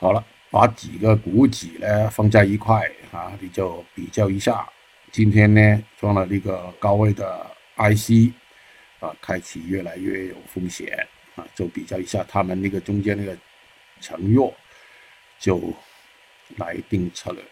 好了，把几个股指呢放在一块，啊，你就比较一下，今天呢，装了那个高位的 IC 啊，开启越来越有风险，啊，就比较一下他们那个中间那个承诺，就来定策略。